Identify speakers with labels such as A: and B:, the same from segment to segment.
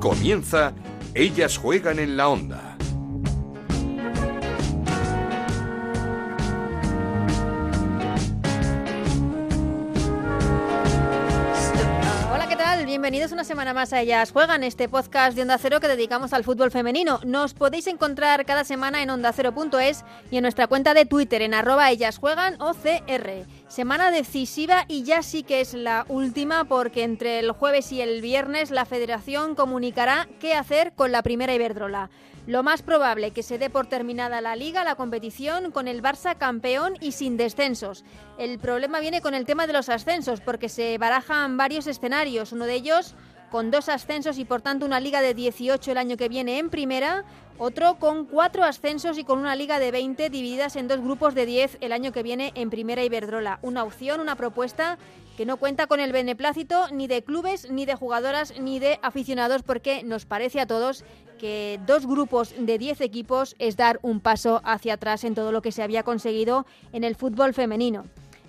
A: Comienza Ellas juegan en la onda.
B: Hola, ¿qué tal? Bienvenidos una semana más a Ellas Juegan, este podcast de Onda Cero que dedicamos al fútbol femenino. Nos podéis encontrar cada semana en ondacero.es y en nuestra cuenta de Twitter en arroba Ellas Juegan o CR. Semana decisiva y ya sí que es la última porque entre el jueves y el viernes la federación comunicará qué hacer con la primera Iberdrola. Lo más probable que se dé por terminada la liga, la competición, con el Barça campeón y sin descensos. El problema viene con el tema de los ascensos, porque se barajan varios escenarios. Uno de ellos con dos ascensos y por tanto una liga de 18 el año que viene en primera, otro con cuatro ascensos y con una liga de 20 divididas en dos grupos de 10 el año que viene en primera Iberdrola. Una opción, una propuesta que no cuenta con el beneplácito ni de clubes, ni de jugadoras, ni de aficionados, porque nos parece a todos que dos grupos de 10 equipos es dar un paso hacia atrás en todo lo que se había conseguido en el fútbol femenino.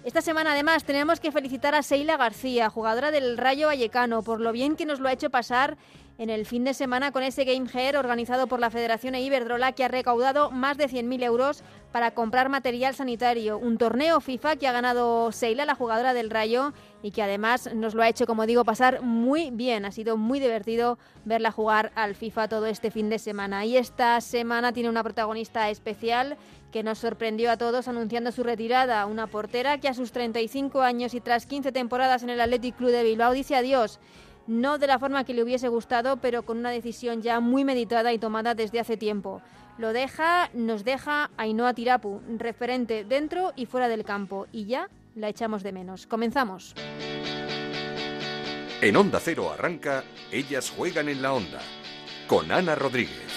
B: Esta semana además tenemos que felicitar a Seila García, jugadora del Rayo Vallecano, por lo bien que nos lo ha hecho pasar en el fin de semana con ese Game Hair organizado por la Federación e Iberdrola que ha recaudado más de 100.000 euros para comprar material sanitario. Un torneo FIFA que ha ganado Seila, la jugadora del Rayo, y que además nos lo ha hecho, como digo, pasar muy bien. Ha sido muy divertido verla jugar al FIFA todo este fin de semana. Y esta semana tiene una protagonista especial que nos sorprendió a todos anunciando su retirada, una portera que a sus 35 años y tras 15 temporadas en el Athletic Club de Bilbao dice adiós no de la forma que le hubiese gustado, pero con una decisión ya muy meditada y tomada desde hace tiempo. Lo deja, nos deja Ainhoa Tirapu, referente dentro y fuera del campo, y ya la echamos de menos. Comenzamos.
A: En Onda Cero arranca Ellas juegan en la onda con Ana Rodríguez.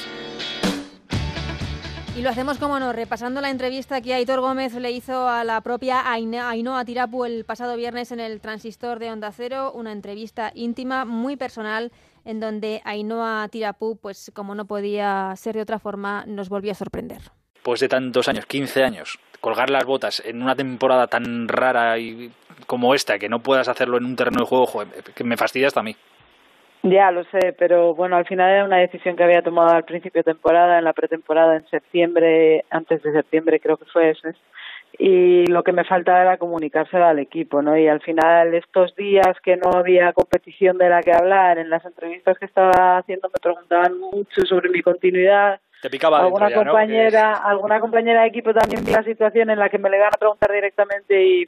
B: Y lo hacemos, como no, repasando la entrevista que Aitor Gómez le hizo a la propia Ainhoa Tirapu el pasado viernes en el transistor de Onda Cero, una entrevista íntima, muy personal, en donde Ainhoa Tirapu, pues como no podía ser de otra forma, nos volvió a sorprender.
C: Pues de tantos años, 15 años, colgar las botas en una temporada tan rara y como esta, que no puedas hacerlo en un terreno de juego, joder, que me fastidia hasta a mí.
D: Ya lo sé, pero bueno, al final era una decisión que había tomado al principio de temporada, en la pretemporada, en septiembre, antes de septiembre creo que fue ese. Y lo que me faltaba era comunicárselo al equipo, ¿no? Y al final, estos días que no había competición de la que hablar, en las entrevistas que estaba haciendo me preguntaban mucho sobre mi continuidad.
C: Te picaba
D: alguna
C: ya, ¿no?
D: compañera, alguna compañera de equipo también vi la situación en la que me le iban a preguntar directamente y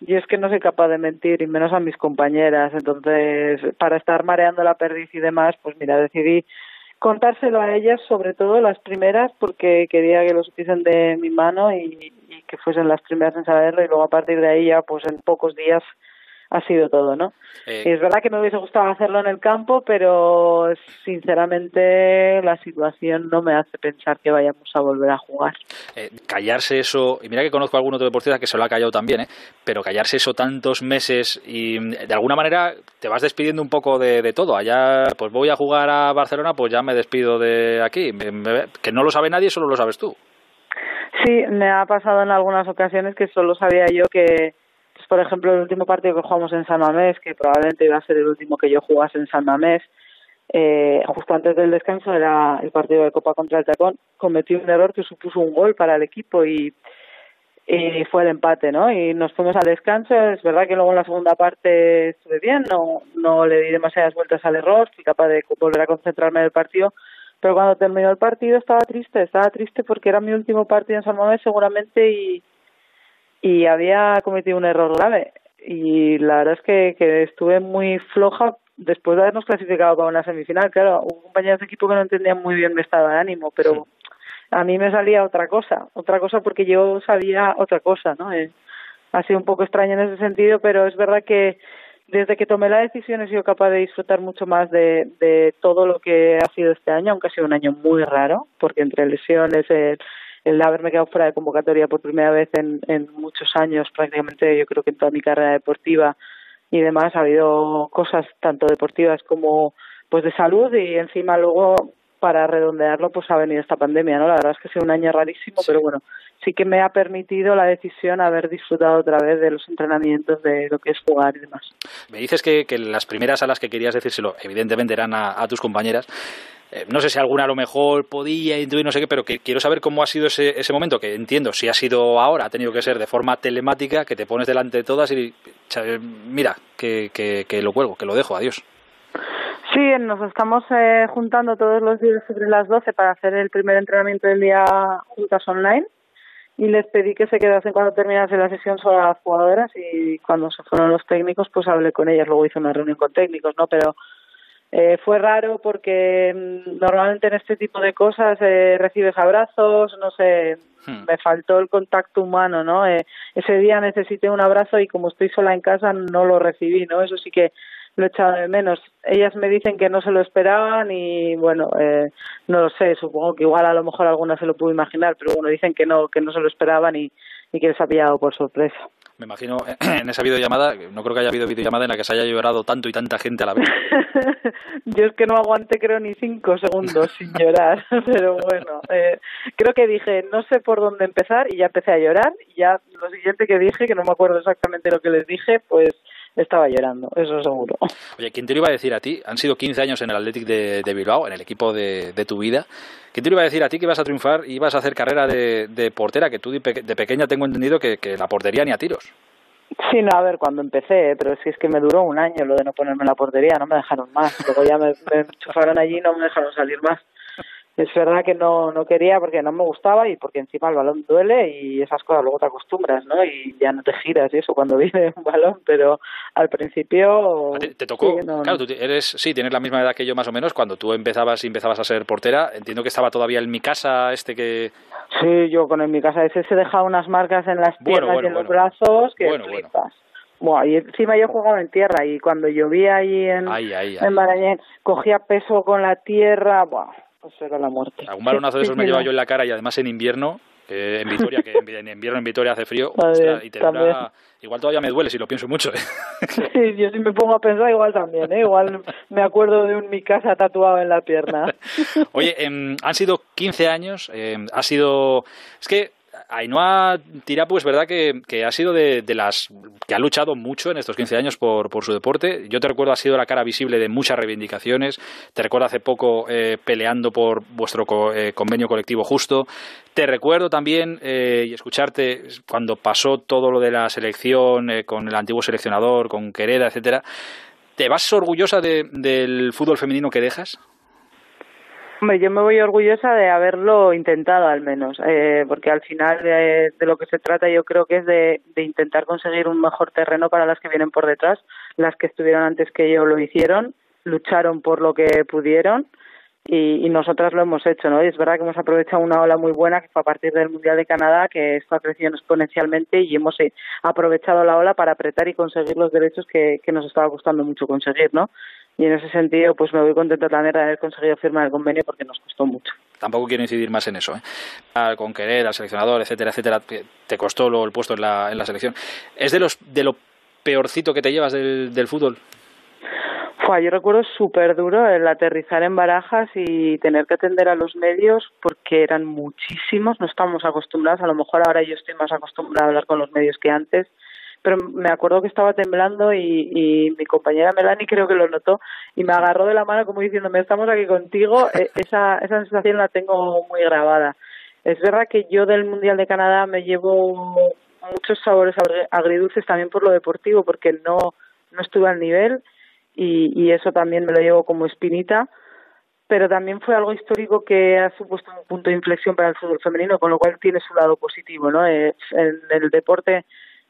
D: yo es que no soy capaz de mentir y menos a mis compañeras. Entonces para estar mareando la perdiz y demás pues mira decidí contárselo a ellas sobre todo las primeras porque quería que lo supiesen de mi mano y, y que fuesen las primeras en saberlo. Y luego a partir de ahí ya pues en pocos días ha sido todo, ¿no?
C: Eh,
D: Y es verdad que me hubiese gustado hacerlo en el campo, pero sinceramente la situación no me hace pensar que vayamos a volver a jugar.
C: eh, callarse eso, y mira que conozco a algún otro deportista que se lo ha callado también, ¿eh? pero callarse eso tantos meses y mm, de alguna manera te vas despidiendo un poco de, de todo. Allá, pues voy a jugar a Barcelona, pues ya me despido de aquí. Me- me- que no lo sabe nadie, solo lo sabes tú.
D: Sí, me ha pasado en algunas ocasiones que solo sabía yo que, por ejemplo, el último partido que jugamos en San Mamés, que probablemente iba a ser el último que yo jugase en San Mamés, eh, justo antes del descanso era el partido de Copa contra el Tacón, cometí un error que supuso un gol para el equipo y, y fue el empate, ¿no? Y nos fuimos al descanso. Es verdad que luego en la segunda parte estuve bien, no, no le di demasiadas vueltas al error, fui capaz de volver a concentrarme en el partido. Pero cuando terminó el partido estaba triste, estaba triste porque era mi último partido en San Mamés seguramente y, y había cometido un error grave. Y la verdad es que, que estuve muy floja después de habernos clasificado para una semifinal. Claro, hubo compañeros de equipo que no entendían muy bien mi estado de ánimo, pero a mí me salía otra cosa, otra cosa porque yo sabía otra cosa, ¿no? Eh, ha sido un poco extraño en ese sentido, pero es verdad que desde que tomé la decisión he sido capaz de disfrutar mucho más de, de todo lo que ha sido este año, aunque ha sido un año muy raro, porque entre lesiones, el, el haberme quedado fuera de convocatoria por primera vez en, en muchos años, prácticamente yo creo que en toda mi carrera deportiva y demás, ha habido cosas tanto deportivas como pues de salud y encima luego para redondearlo pues ha venido esta pandemia, ¿no? La verdad es que ha sido un año rarísimo, pero bueno, sí que me ha permitido la decisión haber disfrutado otra vez de los entrenamientos, de lo que es jugar y demás.
C: Me dices que, que las primeras a las que querías decírselo, evidentemente eran a, tus compañeras. Eh, no sé si alguna a lo mejor podía intuir, no sé qué, pero que quiero saber cómo ha sido ese, ese momento, que entiendo, si ha sido ahora, ha tenido que ser de forma telemática, que te pones delante de todas y mira, que, que, lo cuelgo, que lo dejo, adiós.
D: Sí, nos estamos eh, juntando todos los días sobre las 12 para hacer el primer entrenamiento del día juntas online y les pedí que se quedasen cuando terminase la sesión solo las jugadoras y cuando se fueron los técnicos pues hablé con ellas, luego hice una reunión con técnicos, ¿no? Pero eh, fue raro porque mm, normalmente en este tipo de cosas eh, recibes abrazos, no sé, hmm. me faltó el contacto humano, ¿no? Eh, ese día necesité un abrazo y como estoy sola en casa no lo recibí, ¿no? Eso sí que lo he echado de menos. Ellas me dicen que no se lo esperaban y bueno, eh, no lo sé, supongo que igual a lo mejor alguna se lo pudo imaginar, pero bueno, dicen que no, que no se lo esperaban y, y que les ha pillado por sorpresa.
C: Me imagino en esa videollamada, no creo que haya habido videollamada en la que se haya llorado tanto y tanta gente a la vez.
D: Yo es que no aguanté creo ni cinco segundos sin llorar, pero bueno, eh, creo que dije no sé por dónde empezar y ya empecé a llorar y ya lo siguiente que dije, que no me acuerdo exactamente lo que les dije, pues estaba llorando, eso seguro.
C: Oye, ¿quién te lo iba a decir a ti? Han sido 15 años en el Athletic de, Bilbao, en el equipo de, tu vida. ¿Quién te lo iba a decir a ti que ibas a triunfar y ibas a hacer carrera de, portera? Que tú de, pequeña tengo entendido que, la portería ni a tiros.
D: Sí, no, a ver, cuando empecé, ¿eh? pero si es que me duró un año lo de no ponerme en la portería, no me dejaron más. Luego ya me, me enchufaron allí y no me dejaron salir más es verdad que no, no quería porque no me gustaba y porque encima el balón duele y esas cosas luego te acostumbras, ¿no? Y ya no te giras y eso cuando viene un balón, pero al principio...
C: ¿Te, tocó? claro, tú eres, sí, tienes la misma edad que yo más o menos. Cuando tú empezabas y empezabas a ser portera, entiendo que estaba todavía en mi casa este que...
D: Sí, yo con en mi casa ese se dejaba unas marcas en las piernas y en los brazos que flipas. Bueno, y encima yo jugaba en tierra y cuando llovía ahí en, en Marañén cogía peso con la tierra, buah, será la muerte.
C: Algún balonazo de esos me lleva yo en la cara y además en invierno, en Vitoria, que en invierno en Vitoria hace frío, y te igual todavía me duele si lo pienso mucho. ¿eh?
D: Sí, yo si me pongo a pensar igual también, ¿eh? igual me acuerdo de un mi casa tatuado en la pierna.
C: Oye, em, han sido 15 años, em, ha sido... Es que Ainhoa Tirapu es verdad que, que ha sido de, las que ha luchado mucho en estos 15 años por, por, su deporte. Yo te recuerdo, ha sido la cara visible de muchas reivindicaciones. Te recuerdo hace poco eh, peleando por vuestro eh, convenio colectivo justo. Te recuerdo también eh, y escucharte cuando pasó todo lo de la selección con el antiguo seleccionador, con Quereda, etcétera. ¿Te vas orgullosa del fútbol femenino que dejas?
D: Hombre, yo me voy orgullosa de haberlo intentado al menos, eh, porque al final de, lo que se trata yo creo que es de, intentar conseguir un mejor terreno para las que vienen por detrás. Las que estuvieron antes que yo lo hicieron, lucharon por lo que pudieron y, nosotras lo hemos hecho, ¿no? Y es verdad que hemos aprovechado una ola muy buena que fue a partir del Mundial de Canadá, que esto ha crecido exponencialmente y hemos eh, aprovechado la ola para apretar y conseguir los derechos que, que nos estaba costando mucho conseguir, ¿no? Y en ese sentido pues me voy contenta también de haber conseguido firmar el convenio porque nos costó mucho.
C: Tampoco quiero incidir más en eso, ¿eh? con querer al seleccionador, etcétera, etcétera, te costó lo, el puesto en la, en la selección. ¿Es de los de lo peorcito que te llevas del, del fútbol?
D: Fue, yo recuerdo súper duro el aterrizar en barajas y tener que atender a los medios porque eran muchísimos, no estamos acostumbrados, a lo mejor ahora yo estoy más acostumbrada a hablar con los medios que antes, pero me acuerdo que estaba temblando y, y mi compañera Melanie creo que lo notó y me agarró de la mano como diciéndome estamos aquí contigo, e, esa, esa sensación la tengo muy grabada. Es verdad que yo del Mundial de Canadá me llevo muchos sabores agridulces también por lo deportivo porque no, no estuve al nivel y, eso también me lo llevo como espinita pero también fue algo histórico que ha supuesto un punto de inflexión para el fútbol femenino, con lo cual tiene su lado positivo, ¿no? en el deporte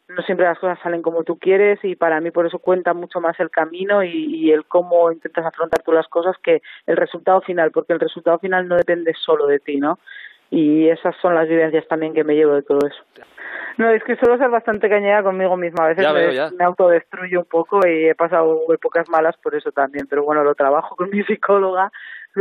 D: no siempre las cosas salen como tú quieres y para mí por eso cuenta mucho más el camino y, el cómo intentas afrontar tú las cosas que el resultado final, porque el resultado final no depende solo de ti, ¿no? Y esas son las vivencias también que me llevo de todo eso. No, es que suelo ser bastante cañera conmigo misma. A veces me, autodestruyo un poco y he pasado épocas malas por eso también. Pero bueno, lo trabajo con mi psicóloga.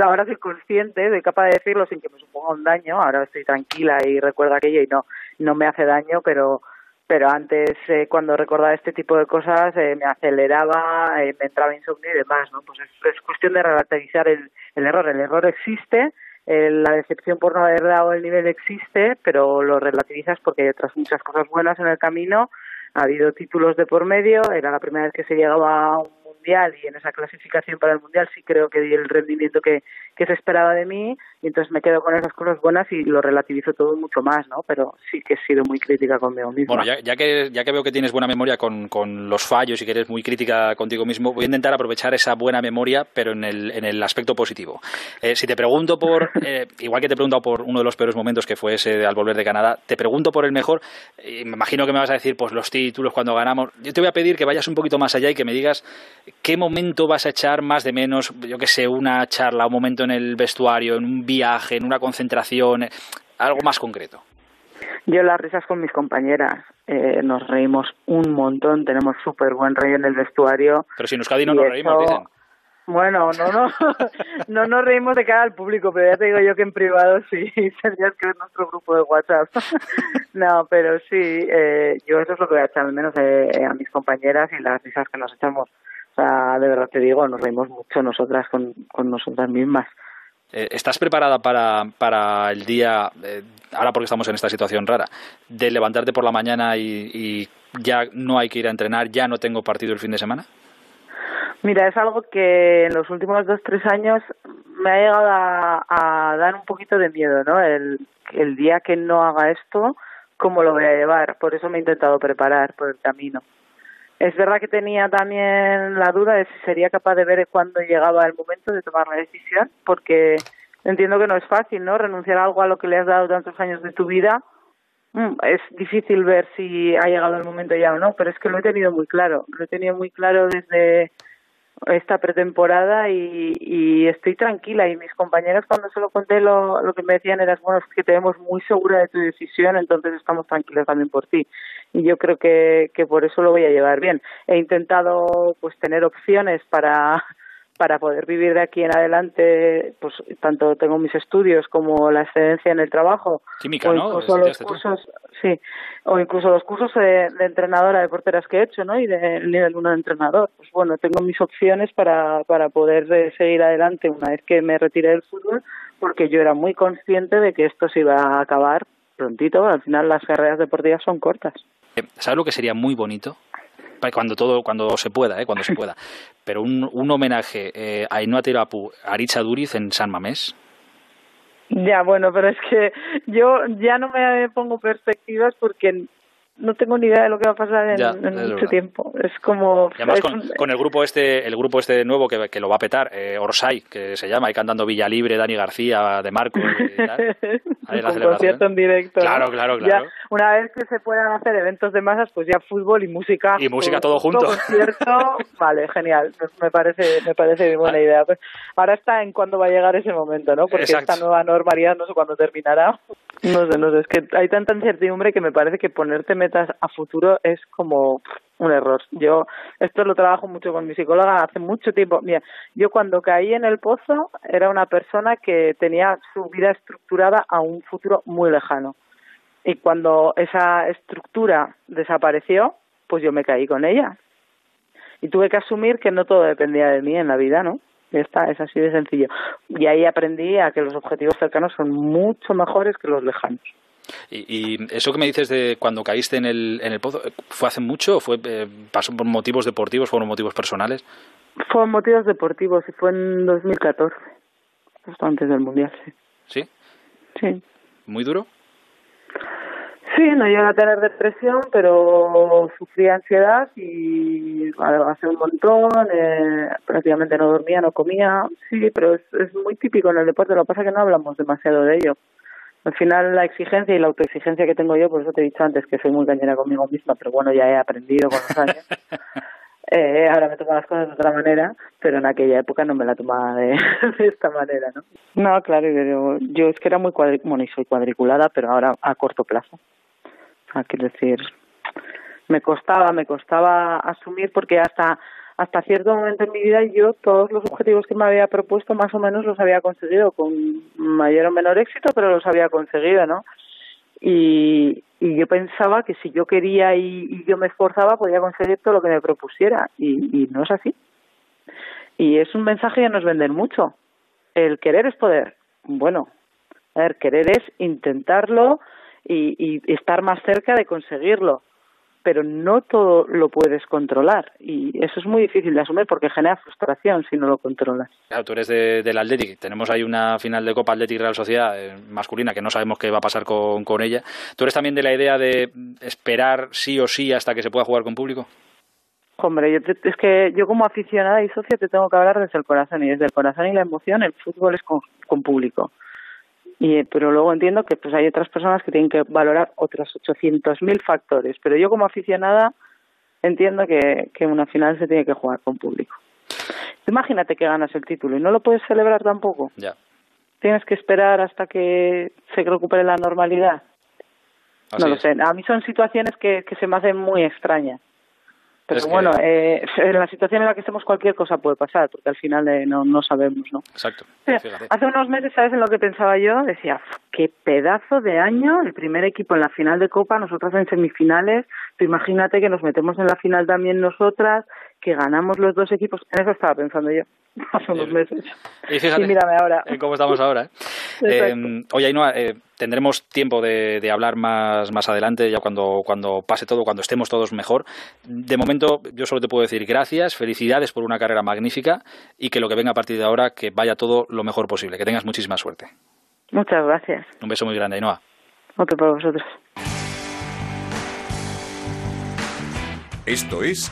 D: Ahora soy consciente, soy capaz de decirlo sin que me suponga un daño. Ahora estoy tranquila y recuerdo aquello y no, no me hace daño, pero pero antes eh, cuando recordaba este tipo de cosas eh, me aceleraba, eh, me entraba insomnio y demás, ¿no? Pues es, cuestión de relativizar el, el error. El error existe, la decepción por no haber dado el nivel existe, pero lo relativizas porque hay otras muchas cosas buenas en el camino. Ha habido títulos de por medio, era la primera vez que se llegaba a un mundial y en esa clasificación para el mundial sí creo que di el rendimiento que, que se esperaba de mí y entonces me quedo con esas cosas buenas y lo relativizo todo mucho más, ¿no? Pero sí que he sido muy crítica conmigo mismo.
C: Bueno, ya, ya, que, ya que veo que tienes buena memoria con, con los fallos y que eres muy crítica contigo mismo, voy a intentar aprovechar esa buena memoria, pero en el, en el aspecto positivo. Eh, si te pregunto por, eh, igual que te he preguntado por uno de los peores momentos que fue ese al volver de Canadá, te pregunto por el mejor, y me imagino que me vas a decir, pues los títulos cuando ganamos. Yo te voy a pedir que vayas un poquito más allá y que me digas qué momento vas a echar más de menos, yo que sé, una charla, un momento en el vestuario, en un viaje, en una concentración, eh, algo más concreto.
D: Yo las risas con mis compañeras, eh, nos reímos un montón, tenemos súper buen rey en el vestuario.
C: Pero si en Euskadi no nos reímos, dicen.
D: Bueno, no, no, no nos reímos de cara al público, pero ya te digo yo que en privado sí, tendrías que ver nuestro grupo de WhatsApp. no, pero sí, eh, yo eso es lo que voy a echar al menos a mis compañeras y las risas que nos echamos. O sea, de verdad te digo, nos reímos mucho nosotras con, con nosotras mismas.
C: Eh, ¿Estás preparada para, para el día, eh, ahora porque estamos en esta situación rara, de levantarte por la mañana y, ya no hay que ir a entrenar, ya no tengo partido el fin de semana?
D: Mira, es algo que en los últimos dos, tres años me ha llegado a, dar un poquito de miedo, ¿no? El, el día que no haga esto, ¿cómo lo voy a llevar? Por eso me he intentado preparar por el camino. Es verdad que tenía también la duda de si sería capaz de ver cuándo llegaba el momento de tomar la decisión, porque entiendo que no es fácil, ¿no? Renunciar a algo a lo que le has dado tantos años de tu vida. Mm, es difícil ver si ha llegado el momento ya o no, pero es que lo he tenido muy claro. Lo he tenido muy claro desde esta pretemporada y, y estoy tranquila. Y mis compañeros cuando se lo conté lo, lo que me decían era, bueno, es que te vemos muy segura de tu decisión, entonces estamos tranquilos también por ti. Y yo creo que, que por eso lo voy a llevar bien. He intentado pues tener opciones para para poder vivir de aquí en adelante, pues tanto tengo mis estudios como la excedencia en el trabajo,
C: Química, o
D: incluso los cursos, sí, o incluso los cursos de, entrenadora de porteras que he hecho, ¿no? Y del nivel uno de entrenador. Pues bueno, tengo mis opciones para para poder seguir adelante una vez que me retire del fútbol, porque yo era muy consciente de que esto se iba a acabar prontito. Al final las carreras deportivas son cortas.
C: Eh, ¿Sabes lo que sería muy bonito? Cuando todo cuando se pueda eh, cuando se pueda. Pero un, un homenaje eh, a Ainhoa Tirapu Aricha Duriz en San Mamés.
D: Ya bueno pero es que yo ya no me pongo perspectivas porque no tengo ni idea de lo que va a pasar en, mucho tiempo. Es como...
C: además con, el grupo este el grupo este nuevo que, que lo va a petar, eh, Orsay, que se llama, ahí cantando Villa Libre, Dani García, De Marco y tal.
D: Un concierto en directo.
C: Claro, claro, claro.
D: una vez que se puedan hacer eventos de masas, pues ya fútbol y música.
C: Y música todo junto.
D: concierto, vale, genial. Me parece, me parece buena idea. Pues ahora está en cuándo va a llegar ese momento, ¿no? Porque esta nueva normalidad no sé cuándo terminará. No sé, no sé. Es que hay tanta incertidumbre que me parece que ponerte metas a futuro es como un error. Yo esto lo trabajo mucho con mi psicóloga hace mucho tiempo. Mira, yo cuando caí en el pozo era una persona que tenía su vida estructurada a un futuro muy lejano. Y cuando esa estructura desapareció, pues yo me caí con ella. Y tuve que asumir que no todo dependía de mí en la vida, ¿no? Está, es así de sencillo. Y ahí aprendí a que los objetivos cercanos son mucho mejores que los lejanos.
C: Y, eso que me dices de cuando caíste en el, en el pozo, ¿fue hace mucho o fue, eh, pasó por motivos deportivos, fueron motivos personales?
D: Fueron motivos deportivos y fue en 2014, justo antes del Mundial, sí.
C: ¿Sí?
D: Sí.
C: ¿Muy duro?
D: Sí, no llegué a tener depresión, pero sufrí ansiedad y adelgacé un montón, eh, prácticamente no dormía, no comía. Sí, pero es, es muy típico en el deporte, lo que pasa es que no hablamos demasiado de ello al final la exigencia y la autoexigencia que tengo yo, por eso te he dicho antes que soy muy cañera conmigo misma, pero bueno, ya he aprendido con los años. eh, ahora me tomo las cosas de otra manera, pero en aquella época no me la tomaba de, esta manera, ¿no? No, claro, yo, yo es que era muy cuadri bueno, y soy cuadriculada, pero ahora a corto plazo. O quiero decir, me costaba, me costaba asumir porque hasta hasta cierto momento en mi vida yo todos los objetivos que me había propuesto más o menos los había conseguido con mayor o menor éxito, pero los había conseguido, ¿no? y, yo pensaba que si yo quería y, yo me esforzaba podía conseguir todo lo que me propusiera y, y no es así. Y es un mensaje que nos venden mucho. El querer es poder. Bueno, a ver, querer es intentarlo y, y estar más cerca de conseguirlo pero no todo lo puedes controlar y eso es muy difícil de asumir porque genera frustración si no lo controlas.
C: Claro, tú eres de, del Athletic, tenemos ahí una final de Copa Athletic Real Sociedad eh, masculina que no sabemos qué va a pasar con, con ella. ¿Tú eres también de la idea de esperar sí o sí hasta que se pueda jugar con público?
D: Hombre, yo es que yo como aficionada y socia te tengo que hablar desde el corazón y desde el corazón y la emoción el fútbol es con, con público y, pero luego entiendo que pues hay otras personas que tienen que valorar otros 800.000 factores. Pero yo como aficionada entiendo que, que una final se tiene que jugar con público. Imagínate que ganas el título y no lo puedes celebrar tampoco.
C: Ya.
D: Tienes que esperar hasta que se recupere la normalidad. no lo sé. A mí son situaciones que, que se me hacen muy extrañas. Pero bueno, eh, en la situación en la que estemos cualquier cosa puede pasar, porque al final eh, no, no sabemos, ¿no?
C: Exacto.
D: hace unos meses, ¿sabes en lo que pensaba yo? Decía, qué pedazo de año, el primer equipo en la final de Copa, nosotras en semifinales, imagínate que nos metemos en la final también nosotras, que ganamos los dos equipos, en eso estaba pensando yo hace unos meses.
C: Y fíjate
D: mírame ahora.
C: en cómo estamos ahora. ¿eh? eh oye, Ainhoa, eh, tendremos tiempo de, de, hablar más, más adelante, ya cuando, cuando pase todo, cuando estemos todos mejor. De momento, yo solo te puedo decir gracias, felicidades por una carrera magnífica y que lo que venga a partir de ahora, que vaya todo lo mejor posible. Que tengas muchísima suerte.
D: Muchas gracias.
C: Un beso muy grande, Ainhoa.
D: Otro para vosotros.
A: Esto es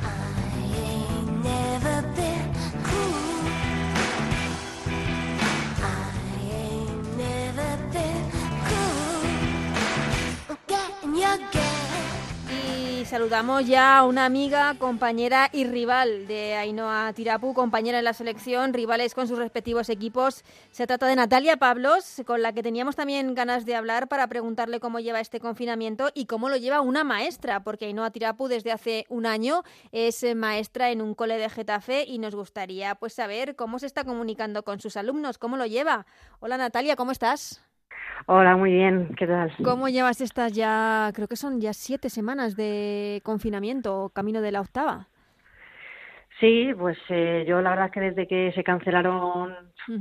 B: Saludamos ya a una amiga, compañera y rival de Ainhoa Tirapu, compañera en la selección, rivales con sus respectivos equipos. Se trata de Natalia Pablos, con la que teníamos también ganas de hablar para preguntarle cómo lleva este confinamiento y cómo lo lleva una maestra, porque Ainhoa Tirapu desde hace un año es maestra en un cole de Getafe y nos gustaría pues saber cómo se está comunicando con sus alumnos, cómo lo lleva. Hola Natalia, ¿cómo estás?
E: Hola, muy bien, ¿qué tal?
B: ¿Cómo llevas estas ya, creo que son ya siete semanas de confinamiento, camino de la octava?
E: Sí, pues eh, yo la verdad que desde que se cancelaron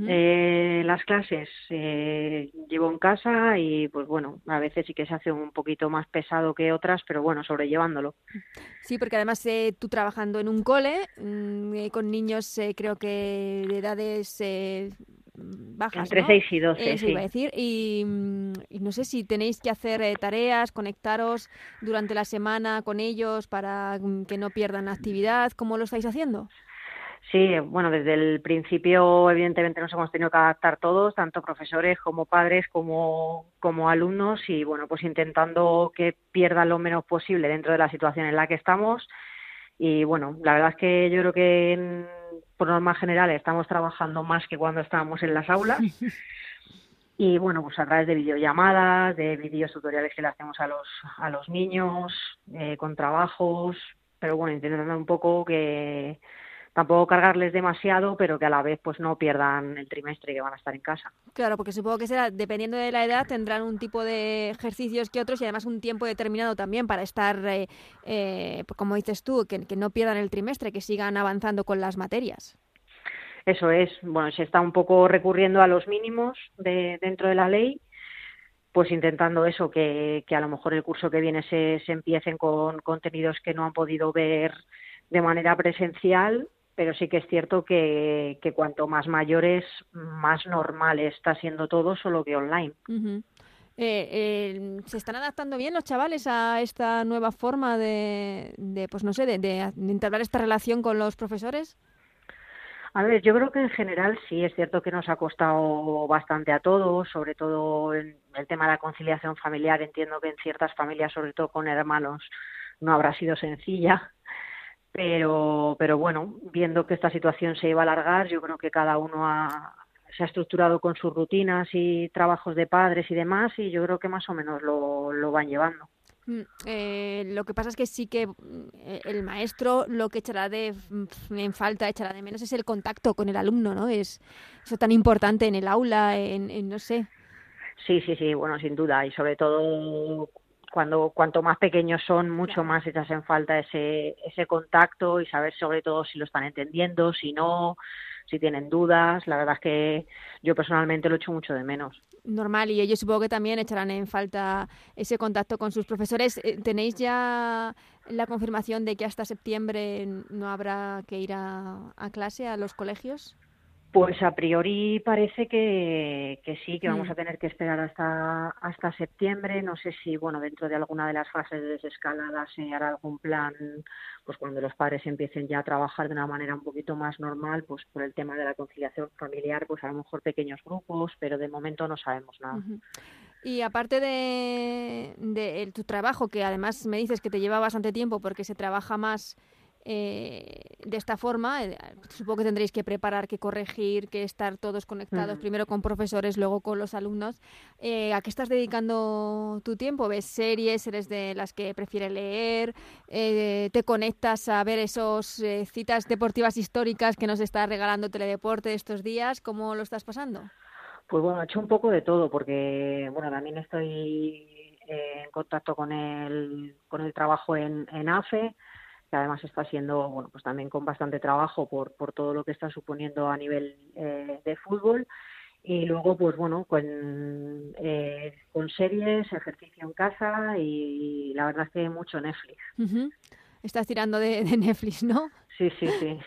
E: eh, las clases eh, llevo en casa y pues bueno, a veces sí que se hace un poquito más pesado que otras, pero bueno, sobrellevándolo.
B: Sí, porque además tú trabajando en un cole mm, con niños creo que de edades bajas.
E: Entre 6 y 12,
B: sí. iba a decir. Y, no sé si tenéis que hacer eh, tareas, conectaros durante la semana con ellos para mm, que no pierdan actividad. ¿Cómo lo estáis haciendo?
E: Sí, bueno, desde el principio evidentemente nos hemos tenido que adaptar todos, tanto profesores como padres como, como alumnos y bueno, pues intentando que pierdan lo menos posible dentro de la situación en la que estamos. Y bueno, la verdad es que yo creo que en, por norma general estamos trabajando más que cuando estábamos en las aulas. y bueno, pues a través de videollamadas, de vídeos tutoriales que le hacemos a los, a los niños, eh, con trabajos, pero bueno, intentando un poco que tampoco cargarles demasiado, pero que a la vez pues no pierdan el trimestre que van a estar en casa.
B: Claro, porque supongo que será, dependiendo de la edad, tendrán un tipo de ejercicios que otros y además un tiempo determinado también para estar, eh, eh, como dices tú, que, no pierdan el trimestre, que sigan avanzando con las materias.
E: Eso es, bueno, se está un poco recurriendo a los mínimos de, dentro de la ley, pues intentando eso, que, que a lo mejor el curso que viene se, se empiecen con contenidos que no han podido ver de manera presencial pero sí que es cierto que, que cuanto más mayores, más normal está siendo todo, solo que online.
B: Eh, eh, ¿Se están adaptando bien los chavales a esta nueva forma de, de pues no sé, de, de, entablar esta relación con los profesores?
E: A ver, yo creo que en general sí es cierto que nos ha costado bastante a todos, sobre todo en el tema de la conciliación familiar. Entiendo que en ciertas familias, sobre todo con hermanos, no habrá sido sencilla pero, pero bueno, viendo que esta situación se iba a alargar, yo creo que cada uno se ha estructurado con sus rutinas y trabajos de padres y demás, y yo creo que más o menos lo, lo van llevando.
B: Mm, eh, lo que pasa es que sí que mm, el maestro lo que echará de en falta, echará de menos es el contacto con el alumno, ¿no? Es eso tan importante en el aula, en, no sé.
E: Sí, sí, sí, bueno, sin duda y sobre todo cuando cuanto más pequeños son, mucho más echas en falta ese ese contacto y saber sobre todo si lo están entendiendo, si no, si tienen dudas. La verdad es que yo personalmente lo echo mucho de menos
B: normal y ellos supongo que también echarán en falta ese contacto con sus profesores. Eh, ¿Tenéis ya la confirmación de que hasta septiembre no habrá que ir a, a clase a los colegios?
E: Pues a priori parece que, que sí, que vamos mm. a tener que esperar hasta, hasta septiembre. No sé si, bueno, dentro de alguna de las fases de desescalada se hará algún plan, pues cuando los padres empiecen ya a trabajar de una manera un poquito más normal, pues por el tema de la conciliación familiar, pues a lo mejor pequeños grupos, pero de momento no sabemos nada.
B: Y aparte de, de tu trabajo, que además me dices que te lleva bastante tiempo porque se trabaja más eh, de esta forma, eh, supongo que tendréis que preparar, que corregir, que estar todos conectados, primero con profesores, luego con los alumnos. Eh, ¿A qué estás dedicando tu tiempo? ¿Ves series? ¿Eres de las que prefiere leer? ¿Te conectas a ver esos citas deportivas históricas que nos está regalando Teledeporte estos días? ¿Cómo lo estás pasando?
E: Pues bueno, he hecho un poco de todo porque, bueno, también estoy en contacto con el, con el trabajo en, en AFE que además está siendo, bueno, pues también con bastante trabajo por, por todo lo que está suponiendo a nivel eh, de fútbol. Y luego, pues bueno, con, eh, con series, ejercicio en casa y la verdad es que mucho Netflix.
B: Estás tirando de, Netflix, ¿no?
E: Sí, sí, sí.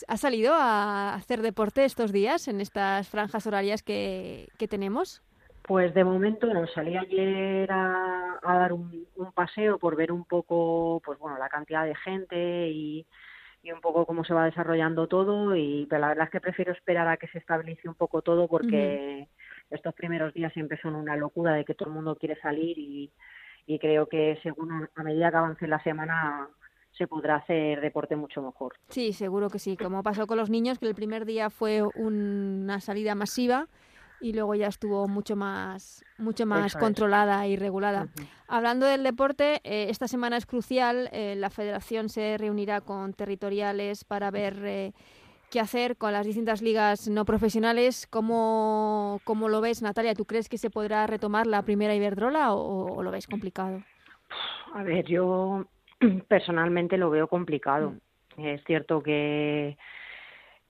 B: ¿Has salido a hacer deporte estos días en estas franjas horarias que, que tenemos?
E: Pues de momento no, salí ayer a, dar un, paseo por ver un poco, pues bueno, la cantidad de gente y, un poco cómo se va desarrollando todo y pero la verdad es que prefiero esperar a que se estabilice un poco todo porque estos primeros días siempre son una locura de que todo el mundo quiere salir y, y creo que según a medida que avance la semana se podrá hacer deporte mucho mejor.
B: Sí, seguro que sí, como pasó con los niños que el primer día fue una salida masiva y luego ya estuvo mucho más, mucho más controlada y regulada. Hablando del deporte, eh, esta semana es crucial. Eh, la federación se reunirá con territoriales para ver eh, qué hacer con las distintas ligas no profesionales. ¿Cómo, ¿Cómo, lo ves, Natalia? ¿Tú crees que se podrá retomar la primera Iberdrola o, lo ves complicado?
E: A ver, yo personalmente lo veo complicado. Mm. Es cierto que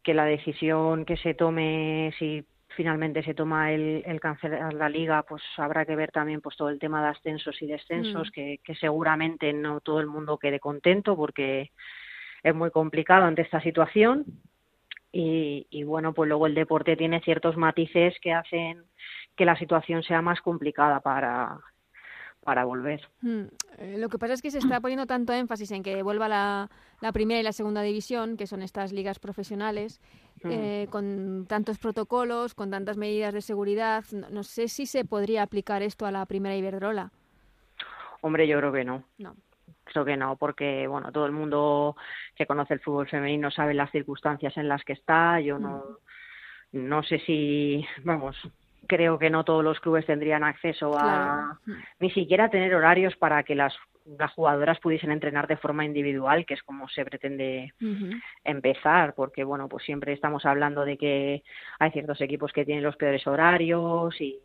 E: que la decisión que se tome si finalmente se toma el, el cancelar la liga, pues habrá que ver también pues todo el tema de ascensos y descensos, mm. que, que seguramente no todo el mundo quede contento porque es muy complicado ante esta situación. Y, y, bueno, pues luego el deporte tiene ciertos matices que hacen que la situación sea más complicada para, para volver.
B: Mm, eh, lo que pasa es que se está poniendo tanto énfasis en que vuelva la, la primera y la segunda división, que son estas ligas profesionales, mm. eh, con tantos protocolos, con tantas medidas de seguridad. No, sé si se podría aplicar esto a la primera Iberdrola.
E: Hombre, yo creo que no.
B: No.
E: Creo que no, porque bueno, todo el mundo que conoce el fútbol femenino sabe las circunstancias en las que está. Yo no, mm. no sé si, vamos, creo que no todos los clubes tendrían acceso a ni siquiera tener horarios para que las, las jugadoras pudiesen entrenar de forma individual, que es como se pretende empezar, porque bueno, pues siempre estamos hablando de que hay ciertos equipos que tienen los peores horarios y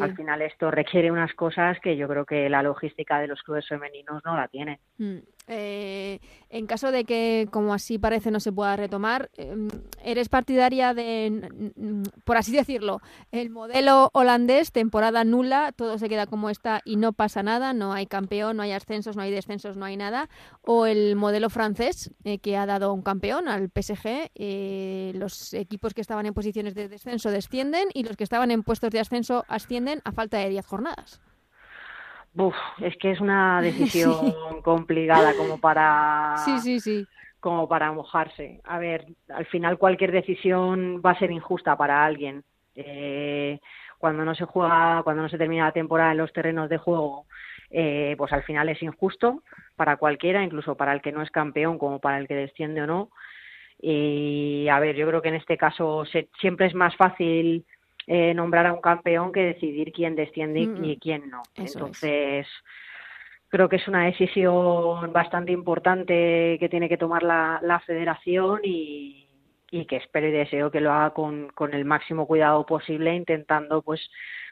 E: al final esto requiere unas cosas que yo creo que la logística de los clubes femeninos no la tiene.
B: Mm. Eh, en caso de que, como así parece, no se pueda retomar, em, ¿eres partidaria de, por así decirlo, el modelo holandés, temporada nula, todo se queda como está y no pasa nada, no hay campeón, no hay ascensos, no hay descensos, no hay nada? ¿O el modelo francés, eh, que ha dado un campeón al PSG, eh, los equipos que estaban en posiciones de descenso descienden y los que estaban en puestos de ascenso ascienden a falta de 10 jornadas?
E: Uf, es que es una decisión complicada como para
B: sí, sí, sí.
E: como para mojarse. A ver, al final cualquier decisión va a ser injusta para alguien. Eh, cuando no se juega, cuando no se termina la temporada en los terrenos de juego, eh, pues al final es injusto para cualquiera, incluso para el que no es campeón como para el que desciende o no. Y a ver, yo creo que en este caso se, siempre es más fácil eh, nombrar a un campeón que decidir quién desciende y quién no. Entonces, creo que es una decisión bastante importante que tiene que tomar la, la federación y, y que espero y deseo que lo haga con, con el máximo cuidado posible, intentando pues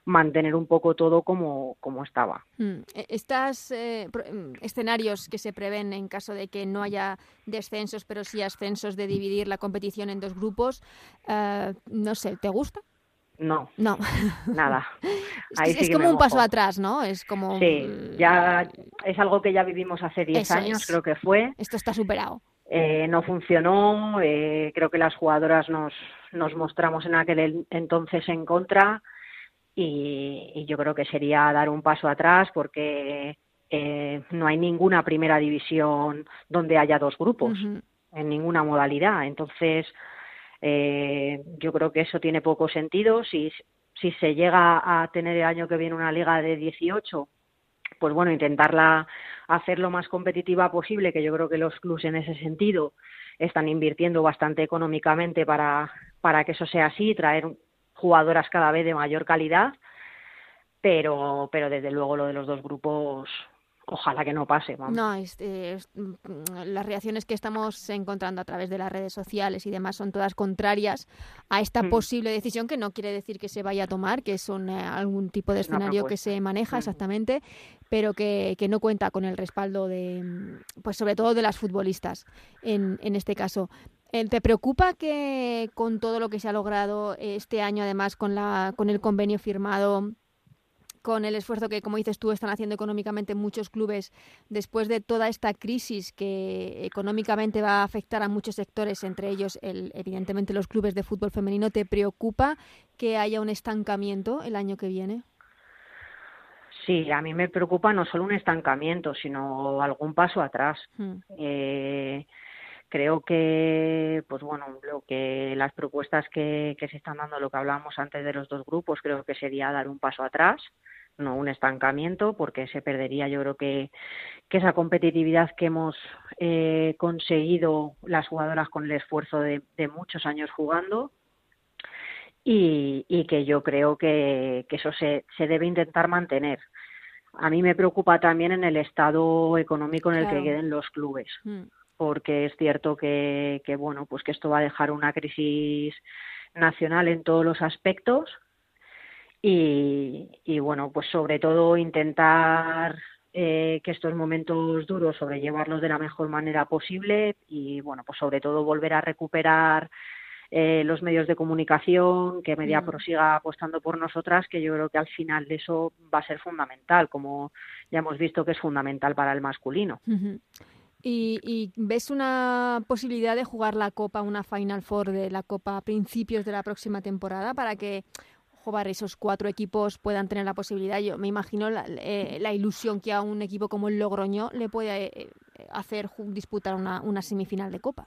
E: mantener un poco todo como, como estaba.
B: Mm. E, Estos eh, mm, escenarios que se prevén en caso de que no haya descensos, pero sí ascensos de dividir la competición en dos grupos, eh, no sé, ¿te gusta?
E: No.
B: No.
E: Nada.
B: es, como un paso atrás, ¿no? Es como.
E: Sí, ya es algo que ya vivimos hace 10 años, creo que fue.
B: Esto está superado.
E: Eh, no funcionó, eh, creo que las jugadoras nos, nos mostramos en aquel entonces en contra y, yo creo que sería dar un paso atrás porque eh, no hay ninguna primera división donde haya dos grupos en ninguna modalidad. Entonces, yo creo que eso tiene poco sentido. Si, si se llega a tener el año que viene una liga de 18 pues bueno, intentarla hacer lo más competitiva posible, que yo creo que los clubes en ese sentido están invirtiendo bastante económicamente para, para que eso sea así, traer jugadoras cada vez de mayor calidad, pero, pero desde luego lo de los dos grupos ojalá que no pase.
B: No, eh, mm, las reacciones que estamos encontrando a través de las redes sociales y demás son todas contrarias a esta mm. posible decisión, que no quiere decir que se vaya a tomar, que es un, eh, algún tipo de escenario que se maneja mm. exactamente, pero que, que, no cuenta con el respaldo de, pues sobre todo de las futbolistas en, en este caso. Eh, ¿Te preocupa que con todo lo que se ha logrado este año, además con, la, con el convenio firmado, con el esfuerzo que, como dices tú, están haciendo económicamente muchos clubes después de toda esta crisis que económicamente va a afectar a muchos sectores, entre ellos, el, evidentemente, los clubes de fútbol femenino. ¿Te preocupa que haya un estancamiento el año que viene?
E: Sí, a mí me preocupa no solo un estancamiento, sino algún paso atrás. Hmm. Eh, creo que pues bueno lo que las propuestas que, que se están dando lo que hablábamos antes de los dos grupos creo que sería dar un paso atrás no un estancamiento porque se perdería yo creo que, que esa competitividad que hemos eh, conseguido las jugadoras con el esfuerzo de, de muchos años jugando. Y, y, que yo creo que, que eso se, se debe intentar mantener. A mí me preocupa también en el estado económico en el que queden los clubes. Mm porque es cierto que, que, bueno pues que esto va a dejar una crisis nacional en todos los aspectos y, y bueno pues sobre todo intentar eh, que estos momentos duros sobrellevarlos de la mejor manera posible y bueno pues sobre todo volver a recuperar eh, los medios de comunicación, que Media Pro mm. siga apostando por nosotras, que yo creo que al final eso va a ser fundamental, como ya hemos visto que es fundamental para el masculino.
B: ¿Y, ves una posibilidad de jugar la Copa, una Final Four de la Copa a principios de la próxima temporada para que jugar esos cuatro equipos puedan tener la posibilidad? Yo me imagino la, eh, ilusión que a un equipo como el Logroño le puede eh, hacer disputar una, una, semifinal de Copa.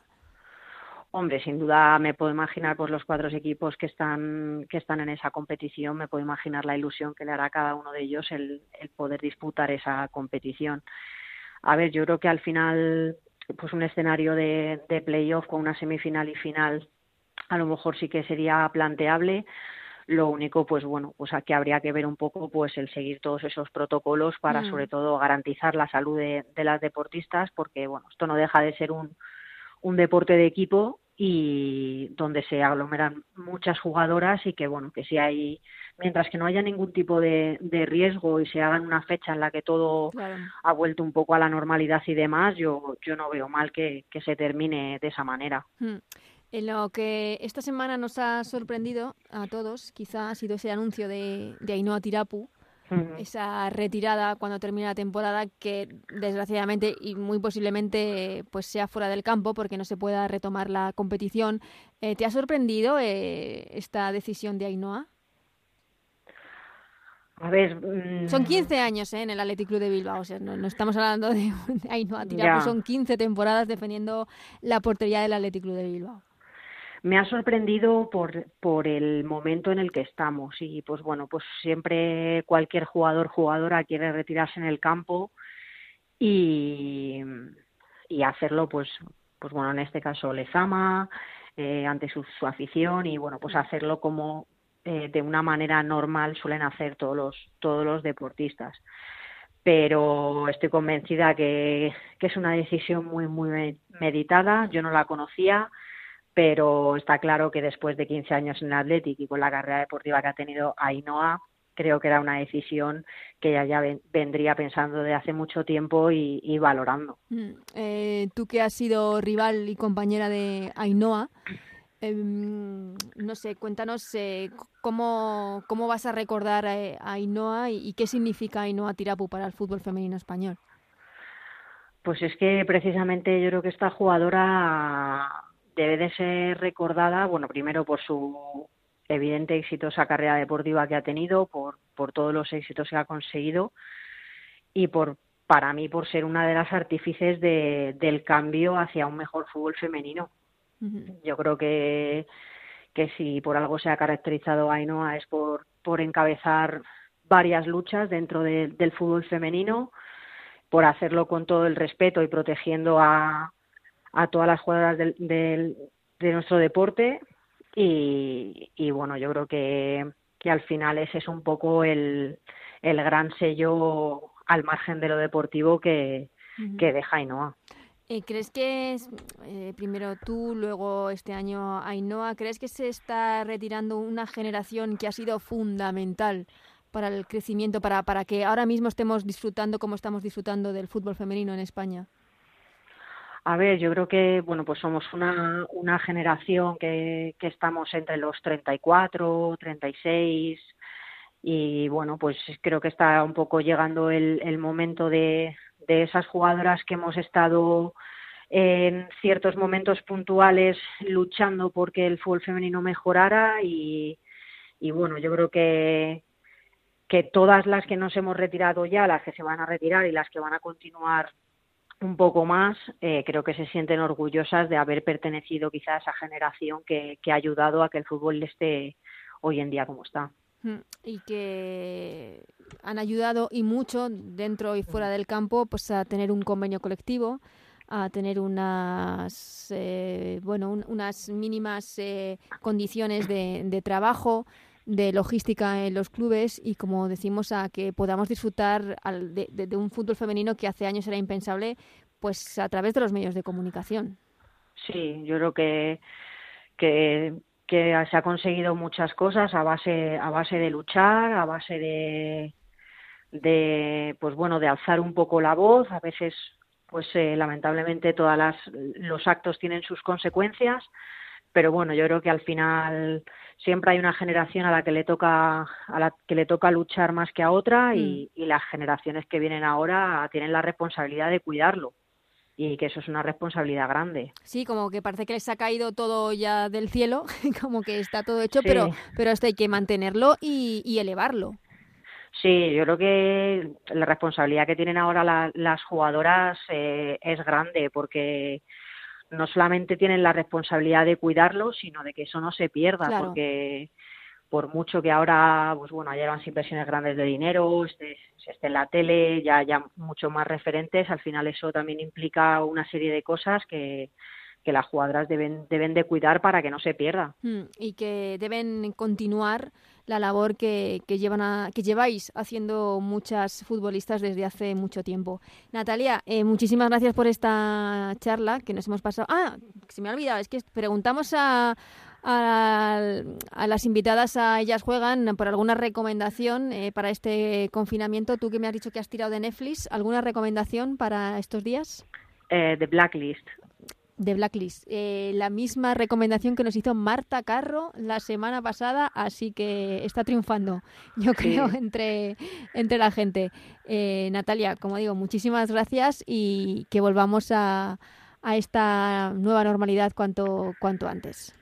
E: Hombre, sin duda me puedo imaginar pues los cuatro equipos que están que están en esa competición, me puedo imaginar la ilusión que le hará a cada uno de ellos el, el poder disputar esa competición a ver, yo creo que al final, pues un escenario de, de playoff con una semifinal y final, a lo mejor sí que sería planteable. Lo único, pues bueno, pues aquí habría que ver un poco, pues el seguir todos esos protocolos para, mm. sobre todo, garantizar la salud de, de las deportistas, porque bueno, esto no deja de ser un, un deporte de equipo y donde se aglomeran muchas jugadoras y que bueno que si hay mientras que no haya ningún tipo de, de riesgo y se haga en una fecha en la que todo ha vuelto un poco a la normalidad y demás yo yo no veo mal que, que se termine de esa manera
B: hmm. En lo que esta semana nos ha sorprendido a todos, quizá ha sido ese anuncio de, de Ainhoa Tirapu, esa retirada cuando termine la temporada que desgraciadamente y muy posiblemente pues sea fuera del campo porque no se pueda retomar la competición. Eh, ¿Te ha sorprendido eh, esta decisión de Ainhoa?
E: A ver,
B: son 15 mm, años ¿eh? en el Athletic Club de Bilbao, o sea, no, estamos hablando de, Ainhoa Tirapu, son 15 temporadas defendiendo la portería del Athletic Club de Bilbao
E: me ha sorprendido por, por el momento en el que estamos y pues bueno, pues siempre cualquier jugador, jugadora quiere retirarse en el campo y, y hacerlo pues, pues bueno, en este caso Lezama, eh, ante su, su afición y bueno, pues hacerlo como eh, de una manera normal suelen hacer todos los, todos los deportistas. Pero estoy convencida que, es una decisión muy, muy meditada. Yo no la conocía, pero está claro que después de 15 años en el Athletic y con la carrera deportiva que ha tenido Ainhoa, creo que era una decisión que ella ya vendría pensando de hace mucho tiempo y, valorando.
B: Mm, eh, tú que has sido rival y compañera de Ainhoa, em, no sé, cuéntanos eh, cómo, cómo vas a recordar a, Ainhoa y, qué significa Ainhoa Tirapu para el fútbol femenino español.
E: Pues es que precisamente yo creo que esta jugadora debe de ser recordada, bueno, primero por su evidente exitosa carrera deportiva que ha tenido, por, por todos los éxitos que ha conseguido y por para mí por ser una de las artífices de, del cambio hacia un mejor fútbol femenino. Yo creo que, que si por algo se ha caracterizado Ainhoa es por, por encabezar varias luchas dentro del fútbol femenino, por hacerlo con todo el respeto y protegiendo a, a todas las jugadoras del, de nuestro deporte. Y, bueno, yo creo que, que al final ese es un poco el, el gran sello al margen de lo deportivo que, que deja Ainhoa.
B: Eh, ¿Crees que eh, primero tú, luego este año Ainhoa, crees que se está retirando una generación que ha sido fundamental para el crecimiento, para, para que ahora mismo estemos disfrutando como estamos disfrutando del fútbol femenino en España?
E: A ver, yo creo que bueno, pues somos una, una generación que, que estamos entre los 34, 36 y bueno, pues creo que está un poco llegando el, el momento de, de esas jugadoras que hemos estado en ciertos momentos puntuales luchando porque el fútbol femenino mejorara y, y bueno, yo creo que, que todas las que nos hemos retirado ya, las que se van a retirar y las que van a continuar un poco más, eh, creo que se sienten orgullosas de haber pertenecido quizá a esa generación que, que ha ayudado a que el fútbol esté hoy en día como está.
B: Y que han ayudado y mucho dentro y fuera del campo pues a tener un convenio colectivo a tener unas eh, bueno unas mínimas eh, condiciones de, de trabajo de logística en los clubes y, como decimos, a que podamos disfrutar de, un fútbol femenino que hace años era impensable, pues a través de los medios de comunicación.
E: Sí, yo creo que, que, que se ha conseguido muchas cosas a base, a base de luchar, a base de, de pues bueno de alzar un poco la voz a veces pues eh, lamentablemente todas las los actos tienen sus consecuencias pero bueno yo creo que al final siempre hay una generación a la que le toca a la que le toca luchar más que a otra y, mm. las generaciones que vienen ahora tienen la responsabilidad de cuidarlo y que eso es una responsabilidad grande.
B: Sí, como que parece que les ha caído todo ya del cielo, como que está todo hecho, pero pero esto hay que mantenerlo y, elevarlo.
E: Sí, yo creo que la responsabilidad que tienen ahora las jugadoras eh, es grande porque no solamente tienen la responsabilidad de cuidarlo, sino de que eso no se pierda, porque por mucho que ahora, pues bueno, llevan inversiones grandes de dinero, esté, en la tele, ya haya mucho más referentes, al final eso también implica una serie de cosas que, que las jugadoras deben, deben de cuidar para que no se pierda.
B: Mm, y que deben continuar la labor que, que, llevan a, que lleváis haciendo muchas futbolistas desde hace mucho tiempo. Natalia, eh, muchísimas gracias por esta charla que nos hemos pasado. Ah, se me ha olvidado, es que preguntamos a, a, a, las invitadas a ellas juegan por alguna recomendación eh, para este confinamiento. Tú que me has dicho que has tirado de Netflix, ¿alguna recomendación para estos días?
E: Eh, The Blacklist
B: de Blacklist. Eh, la misma recomendación que nos hizo Marta Carro la semana pasada, así que está triunfando, yo creo, entre, entre la gente. Eh, Natalia, como digo, muchísimas gracias y que volvamos a, a esta nueva normalidad cuanto, cuanto antes.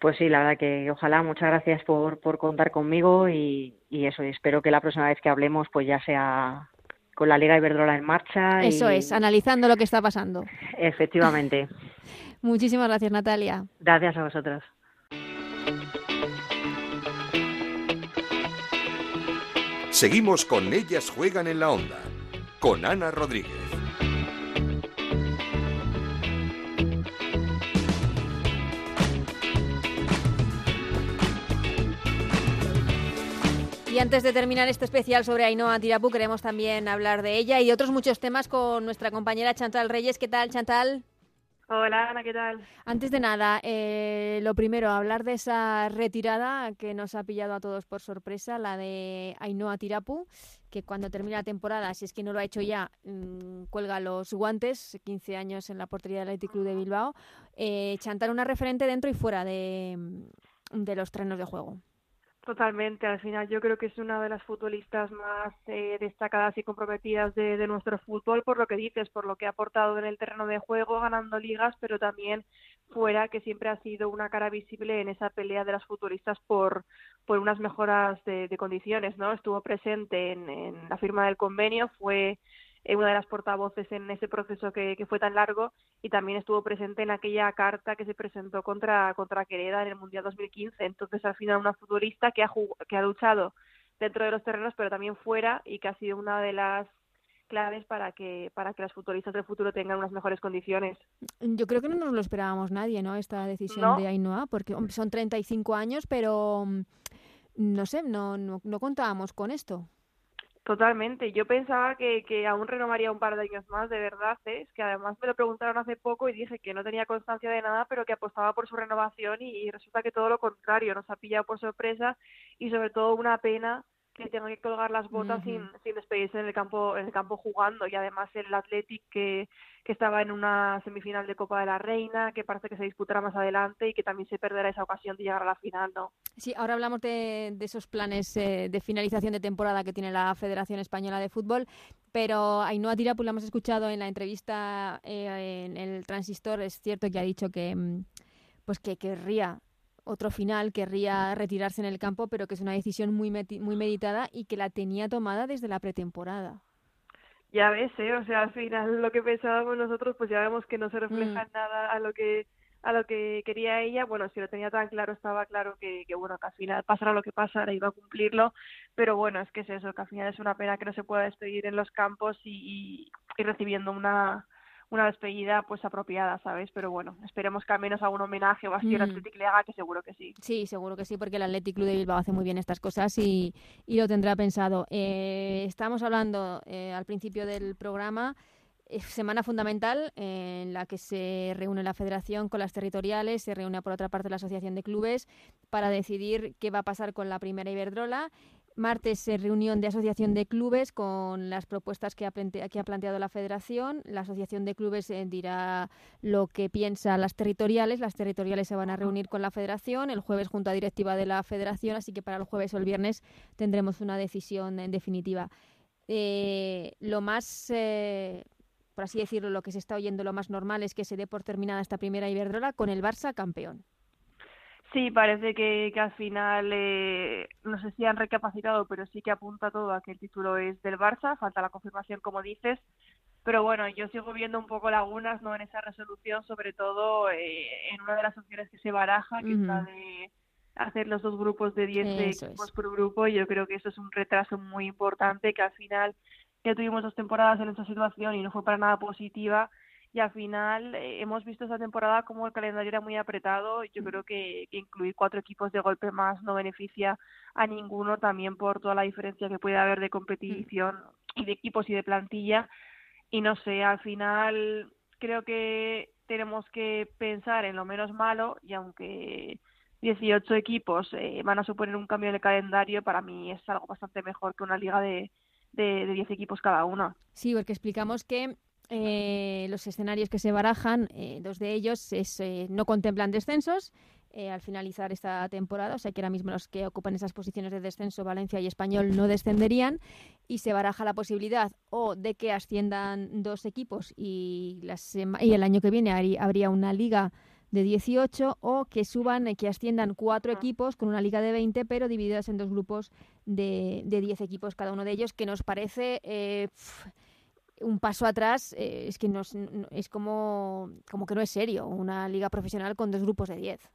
E: Pues sí, la verdad que ojalá, muchas gracias por, por contar conmigo y, y eso, y espero que la próxima vez que hablemos pues ya sea con la Liga Iberdrola en marcha.
B: Eso es, analizando lo que está pasando.
E: Efectivamente.
B: Muchísimas gracias, Natalia.
E: Gracias a vosotros.
A: Seguimos con Ellas Juegan en la Onda, con Ana Rodríguez.
B: Y antes de terminar este especial sobre Ainhoa Tirapu, queremos también hablar de ella y de otros muchos temas con nuestra compañera Chantal Reyes. ¿Qué tal, Chantal?
F: Hola, Ana, ¿qué tal?
B: Antes de nada, eh, lo primero, hablar de esa retirada que nos ha pillado a todos por sorpresa, la de Ainhoa Tirapu, que cuando termina la temporada, si es que no lo ha hecho ya, mm, cuelga los guantes, 15 años en la portería del Athletic Club de Bilbao. Eh, Chantal, una referente dentro y fuera de, de los trenos de juego.
F: Totalmente, al final yo creo que es una de las futbolistas más eh, destacadas y comprometidas de, de, nuestro fútbol por lo que dices, por lo que ha aportado en el terreno de juego, ganando ligas, pero también fuera, que siempre ha sido una cara visible en esa pelea de las futbolistas por, por unas mejoras de, de condiciones, ¿no? Estuvo presente en, en la firma del convenio, fue eh, una de las portavoces en ese proceso que, que, fue tan largo y también estuvo presente en aquella carta que se presentó contra, contra Quereda en el Mundial 2015. Entonces, al final, una futbolista que ha, que ha luchado dentro de los terrenos, pero también fuera y que ha sido una de las claves para que para que las futbolistas del futuro tengan unas mejores condiciones.
B: Yo creo que no nos lo esperábamos nadie, ¿no? Esta decisión ¿No? de Ainhoa, porque son 35 años, pero mm, no sé, no, no, no contábamos con esto.
F: Totalmente. Yo pensaba que, que aún renovaría un par de años más, de verdad. ¿eh? Es que además me lo preguntaron hace poco y dije que no tenía constancia de nada, pero que apostaba por su renovación y, y resulta que todo lo contrario. Nos ha pillado por sorpresa y sobre todo una pena que tenga que colgar las botas uh -huh. sin, sin despedirse en el campo en el campo jugando. Y además el Athletic que, que estaba en una semifinal de Copa de la Reina que parece que se disputará más adelante y que también se perderá esa ocasión de llegar a la final no
B: sí ahora hablamos de, de esos planes eh, de finalización de temporada que tiene la Federación Española de Fútbol pero Ainhoa Tirapu la hemos escuchado en la entrevista eh, en el Transistor. Es cierto que ha dicho que mm, pues que querría otro final, querría retirarse en el campo, pero que es una decisión muy, muy meditada y que la tenía tomada desde la pretemporada.
F: Ya ves, ¿eh? o sea, al final lo que pensábamos nosotros, pues ya vemos que no se refleja mm. nada a lo que a lo que quería ella, bueno, si lo tenía tan claro, estaba claro que, que bueno, que al final pasara lo que pasara, iba a cumplirlo, pero bueno, es que es eso, que al final es una pena que no se pueda despedir en los campos y, y, y recibiendo una, una despedida pues apropiada, ¿sabes? Pero bueno, esperemos que al menos haga un homenaje o así mm. al Athletic le haga, que seguro que sí.
B: Sí, seguro que sí, porque el Athletic Club de Bilbao hace muy bien estas cosas y, y lo tendrá pensado. Eh, estamos hablando eh, al principio del programa semana fundamental en la que se reúne la federación con las territoriales, se reúne por otra parte la asociación de clubes para decidir qué va a pasar con la primera Iberdrola Martes, reunión de asociación de clubes con las propuestas que ha, planteado la federación. La asociación de clubes eh, dirá lo que piensa las territoriales. Las territoriales se van a reunir con la federación el jueves junto a directiva de la federación, así que para el jueves o el viernes tendremos una decisión en definitiva. Eh, lo más, eh, por así decirlo, lo que se está oyendo, lo más normal es que se dé por terminada esta primera Iberdrola con el Barça campeón.
F: Sí, parece que, que al final, eh, no sé si han recapacitado, pero sí que apunta todo a que el título es del Barça, falta la confirmación, como dices, pero bueno, yo sigo viendo un poco lagunas no en esa resolución, sobre todo eh, en una de las opciones que se baraja, que uh -huh. es la de hacer los dos grupos de 10 equipos es. por grupo, y yo creo que eso es un retraso muy importante, que al final ya tuvimos dos temporadas en esa situación y no fue para nada positiva, y al final eh, hemos visto esta temporada como el calendario era muy apretado. Yo creo que, que, incluir cuatro equipos de golpe más no beneficia a ninguno, también por toda la diferencia que puede haber de competición y de equipos y de plantilla. Y no sé, al final creo que tenemos que pensar en lo menos malo y aunque 18 equipos eh, van a suponer un cambio en el calendario, para mí es algo bastante mejor que una liga de, de, de 10 equipos cada uno.
B: Sí, porque explicamos que eh, los escenarios que se barajan, eh, dos de ellos es, eh, no contemplan descensos eh, al finalizar esta temporada, o sea que ahora mismo los que ocupan esas posiciones de descenso, Valencia y Español, no descenderían y se baraja la posibilidad o de que asciendan dos equipos y, las, y el año que viene habría una liga de 18 o que suban, que asciendan cuatro equipos con una liga de 20, pero divididas en dos grupos de, de 10 equipos cada uno de ellos, que nos parece... Pff, un paso atrás eh, es que no es, es como, como que no es serio una liga profesional con dos grupos de 10.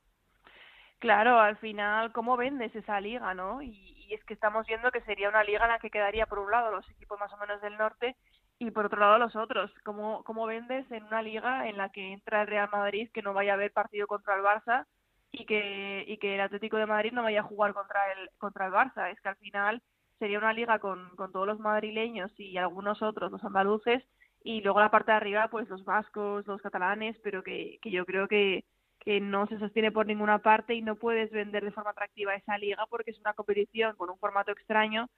F: Claro, al final, ¿cómo vendes esa liga, no? Y, y, es que estamos viendo que sería una liga en la que quedaría por un lado los equipos más o menos del norte y por otro lado los otros. ¿Cómo, cómo vendes en una liga en la que entra el Real Madrid, que no vaya a haber partido contra el Barça y que, y que el Atlético de Madrid no vaya a jugar contra el, contra el Barça? Es que al final sería una liga con, con todos los madrileños y algunos otros, los andaluces, y luego la parte de arriba, pues los vascos, los catalanes, pero que, que yo creo que, que no se sostiene por ninguna parte y no puedes vender de forma atractiva esa liga porque es una competición con un formato extraño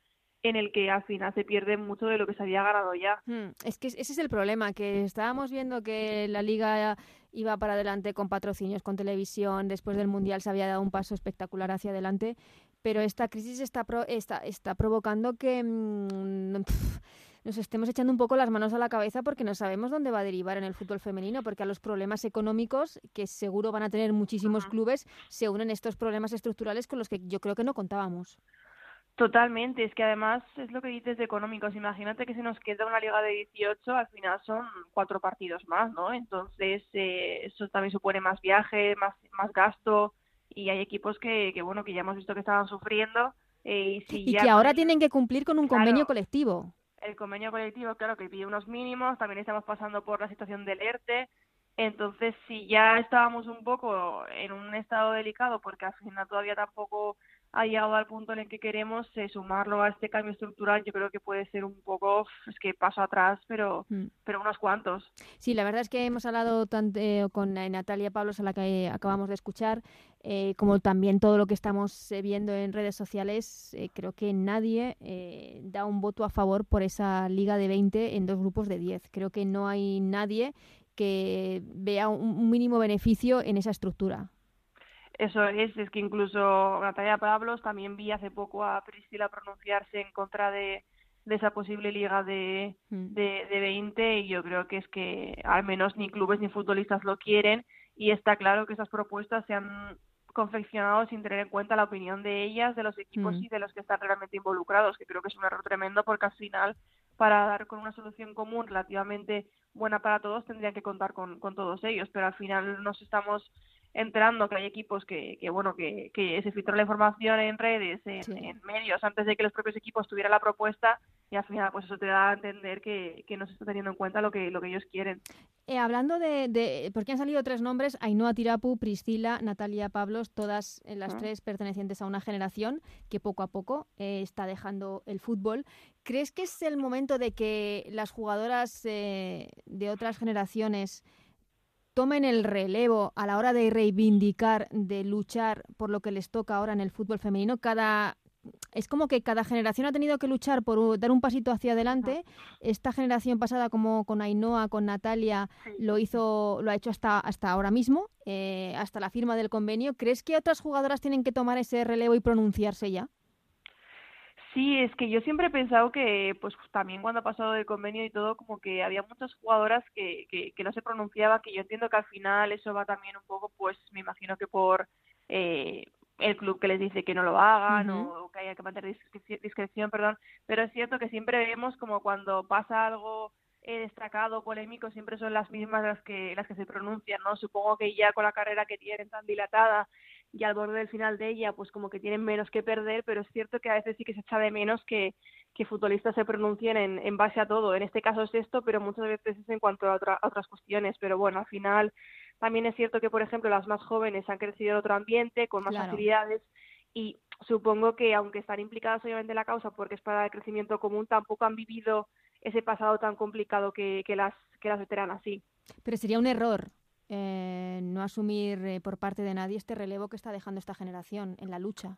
F: en el que al final se pierde mucho de lo que se había ganado ya.
B: Hmm, es que ese es el problema, que estábamos viendo que la liga iba para adelante con patrocinios, con televisión, después del Mundial se había dado un paso espectacular hacia adelante, pero esta crisis está, está, está provocando que... Mm, nos estemos echando un poco las manos a la cabeza porque no sabemos dónde va a derivar en el fútbol femenino, porque a los problemas económicos, que seguro van a tener muchísimos clubes, se unen estos problemas estructurales con los que yo creo que no contábamos.
F: Totalmente, es que además es lo que dices de económicos. Imagínate que se nos queda una liga de 18, al final son cuatro partidos más, ¿no? Entonces, eh, eso también supone más viaje, más, más gasto, y hay equipos que, que bueno, que ya hemos visto que estaban sufriendo. Eh, y, si
B: que ahora tienen que cumplir con un convenio colectivo
F: el convenio colectivo, claro, que pide unos mínimos, también estamos pasando por la situación del ERTE, entonces si ya estábamos un poco en un estado delicado, porque al final todavía tampoco ha llegado al punto en el que queremos eh, sumarlo a este cambio estructural, yo creo que puede ser un poco, es que paso atrás, pero, mm. pero unos cuantos.
B: Sí, la verdad es que hemos hablado tanto, eh, con eh, Natalia Pablos, a la que acabamos de escuchar, como también todo lo que estamos viendo en redes sociales, creo que nadie da un voto a favor por esa liga de 20 en dos grupos de 10. Creo que no hay nadie que vea un mínimo beneficio en esa estructura.
F: Eso es, es que incluso Natalia Pablos también vi hace poco a Priscila pronunciarse en contra de, de esa posible liga de, mm. de, de 20 y yo creo que es que al menos ni clubes ni futbolistas lo quieren y está claro que esas propuestas se han confeccionado sin tener en cuenta la opinión de ellas, de los equipos mm. y de los que están realmente involucrados, que creo que es un error tremendo porque al final para dar con una solución común relativamente buena para todos tendrían que contar con, con todos ellos, pero al final nos estamos enterando que hay equipos que, que bueno, que, que se filtró la información en redes, en, medios, antes de que los propios equipos tuvieran la propuesta y al final pues eso te da a entender que, que no se está teniendo en cuenta lo que, lo que ellos quieren.
B: Eh, hablando de, de, porque han salido tres nombres, Ainhoa Tirapu, Priscila, Natalia Pablos, todas eh, las tres pertenecientes a una generación que poco a poco eh, está dejando el fútbol. ¿Crees que es el momento de que las jugadoras de otras generaciones tomen el relevo a la hora de reivindicar, de luchar por lo que les toca ahora en el fútbol femenino. Cada es como que cada generación ha tenido que luchar por dar un pasito hacia adelante. Esta generación pasada, como con Ainhoa, con Natalia, lo hizo, lo ha hecho hasta hasta ahora mismo, eh, hasta la firma del convenio. ¿Crees que otras jugadoras tienen que tomar ese relevo y pronunciarse ya?
F: Sí, es que yo siempre he pensado que, pues también cuando ha pasado del convenio y todo, como que había muchas jugadoras que, que, que no se pronunciaba, que yo entiendo que al final eso va también un poco, pues me imagino que por eh, el club que les dice que no lo hagan o que haya que mantener discreción, perdón, pero es cierto que siempre vemos como cuando pasa algo eh, destacado, polémico, siempre son las mismas las que las que se pronuncian, ¿no? Supongo que ya con la carrera que tienen tan dilatada y al borde del final de ella, pues como que tienen menos que perder, pero es cierto que a veces sí que se echa de menos que, que futbolistas se pronuncien en, en base a todo. En este caso es esto, pero muchas veces es en cuanto a, otras cuestiones. Pero bueno, al final también es cierto que, por ejemplo, las más jóvenes han crecido en otro ambiente, con más facilidades, y supongo que, aunque están implicadas obviamente en la causa porque es para el crecimiento común, tampoco han vivido ese pasado tan complicado que, que las, que las veteranas sí.
B: Pero sería un error eh, no asumir eh, por parte de nadie este relevo que está dejando esta generación en la lucha.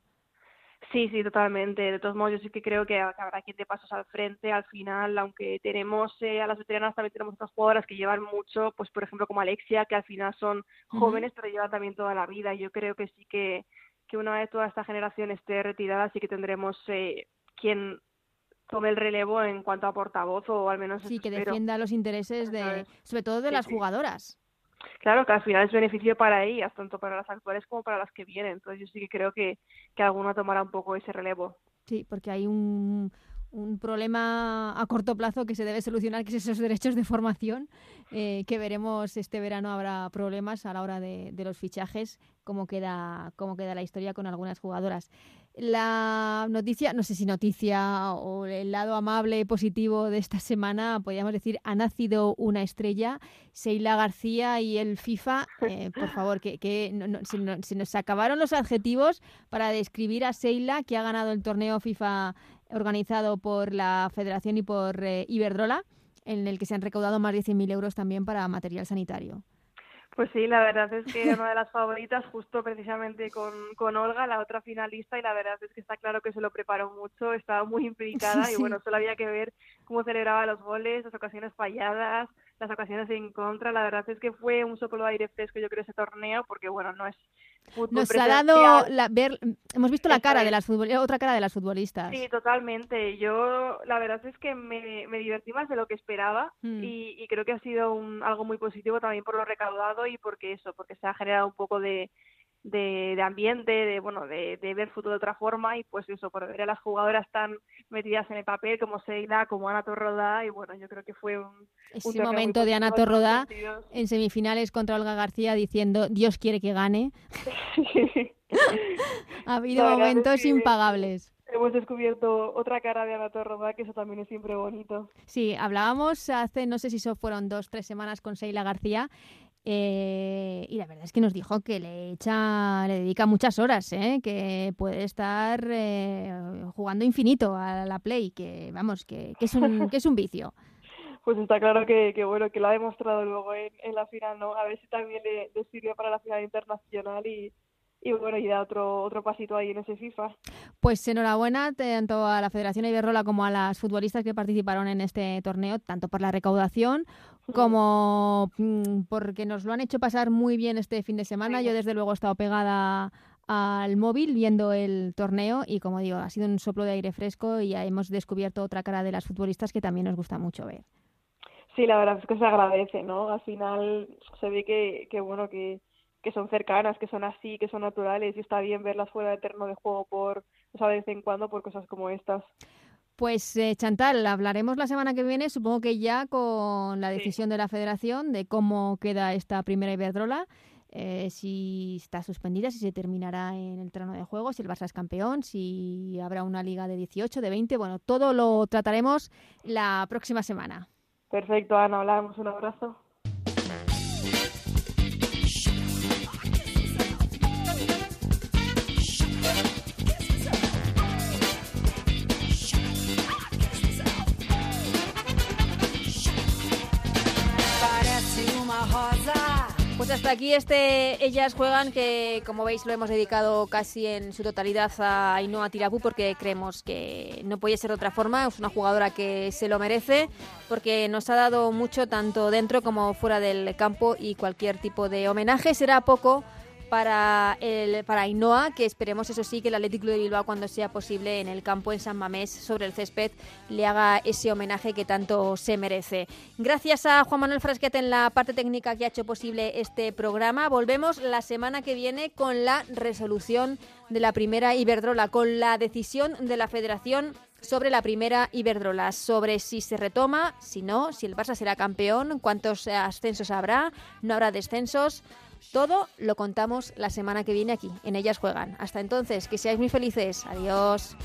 F: Sí, sí, totalmente. De todos modos, yo sí que creo que habrá quien te pasos al frente. Al final, aunque tenemos eh, a las veteranas, también tenemos otras jugadoras que llevan mucho, pues por ejemplo como Alexia, que al final son jóvenes, pero llevan también toda la vida. Yo creo que sí que, que una vez toda esta generación esté retirada, sí que tendremos eh, quien tome el relevo en cuanto a portavoz o al menos...
B: Sí, que defienda los intereses de, sobre todo de las jugadoras.
F: Claro, que al final es beneficio para ellas, tanto para las actuales como para las que vienen. Entonces yo sí que creo que, que alguna tomará un poco ese relevo.
B: Sí, porque hay un, un problema a corto plazo que se debe solucionar, que es esos derechos de formación, eh, que veremos este verano habrá problemas a la hora de, de los fichajes, cómo queda, cómo queda la historia con algunas jugadoras. La noticia, no sé si noticia o el lado amable positivo de esta semana, podríamos decir, ha nacido una estrella, Seila García y el FIFA. Eh, por favor, que, que se, nos acabaron los adjetivos para describir a Seila, que ha ganado el torneo FIFA organizado por la Federación y por eh, Iberdrola, en el que se han recaudado más de 100.000 euros también para material sanitario.
F: Pues sí, la verdad es que una de las favoritas, justo precisamente con, con Olga, la otra finalista, y la verdad es que está claro que se lo preparó mucho, estaba muy implicada y bueno, solo había que ver cómo celebraba los goles, las ocasiones falladas, las ocasiones en contra. La verdad es que fue un soplo de aire fresco, yo creo, ese torneo, porque bueno, no es
B: nos ha dado la, ver, hemos visto la cara de las otra cara de las futbolistas.
F: Sí, totalmente. Yo la verdad es que me, divertí más de lo que esperaba mm. y, creo que ha sido un, algo muy positivo también por lo recaudado y porque eso, porque se ha generado un poco de, de, ambiente, de bueno, de, ver fútbol de otra forma y pues eso, por ver a las jugadoras tan metidas en el papel como Seila, como Ana Torroda y bueno, yo creo que fue un,
B: ese momento de Ana Torroda en semifinales contra Olga García diciendo Dios quiere que gane. ha habido momentos impagables
F: hemos descubierto otra cara de Ana Torroda, que eso también es siempre bonito.
B: Sí, hablábamos hace, no sé si eso fueron dos, tres semanas con Seila García, eh, y la verdad es que nos dijo que le echa, le dedica muchas horas, ¿eh? que puede estar eh, jugando infinito a la Play, que vamos, que, es, un, que es un vicio.
F: Pues está claro que, bueno, que lo ha demostrado luego en, la final, ¿no? A ver si también le, le para la final internacional y, y bueno, y da otro, otro pasito ahí en ese FIFA.
B: Pues enhorabuena tanto a la Federación Iberrola como a las futbolistas que participaron en este torneo, tanto por la recaudación como mm, porque nos lo han hecho pasar muy bien este fin de semana. Yo desde luego he estado pegada al móvil viendo el torneo y como digo, ha sido un soplo de aire fresco y ya hemos descubierto otra cara de las futbolistas que también nos gusta mucho ver.
F: Sí, la verdad es que se agradece, ¿no? Al final se ve que, que bueno, que, que son cercanas, que son así, que son naturales y está bien verlas fuera de terreno de juego por, o sea, de vez en cuando por cosas como estas.
B: Pues eh, Chantal, hablaremos la semana que viene, supongo que ya con la decisión de la federación de cómo queda esta primera Iberdrola, eh, si está suspendida, si se terminará en el terreno de juego, si el Barça es campeón, si habrá una liga de 18, de 20, bueno, todo lo trataremos la próxima semana.
F: Perfecto, Ana, hablamos, un abrazo.
B: Pues hasta aquí este Ellas Juegan, que como veis lo hemos dedicado casi en su totalidad a Ainhoa Tirapu porque creemos que no puede ser de otra forma. Es una jugadora que se lo merece porque nos ha dado mucho tanto dentro como fuera del campo y cualquier tipo de homenaje será poco para, el, para Ainhoa, que esperemos, eso sí, que el Atlético de Bilbao, cuando sea posible, en el campo en San Mamés, sobre el césped, le haga ese homenaje que tanto se merece. Gracias a Juan Manuel Frasquete en la parte técnica que ha hecho posible este programa. Volvemos la semana que viene con la resolución de la primera Iberdrola, con la decisión de la Federación sobre la primera Iberdrola, sobre si se retoma, si no, si el Barça será campeón, cuántos ascensos habrá, no habrá descensos. Todo lo contamos la semana que viene aquí, en Ellas Juegan. Hasta entonces, que seáis muy felices. Adiós.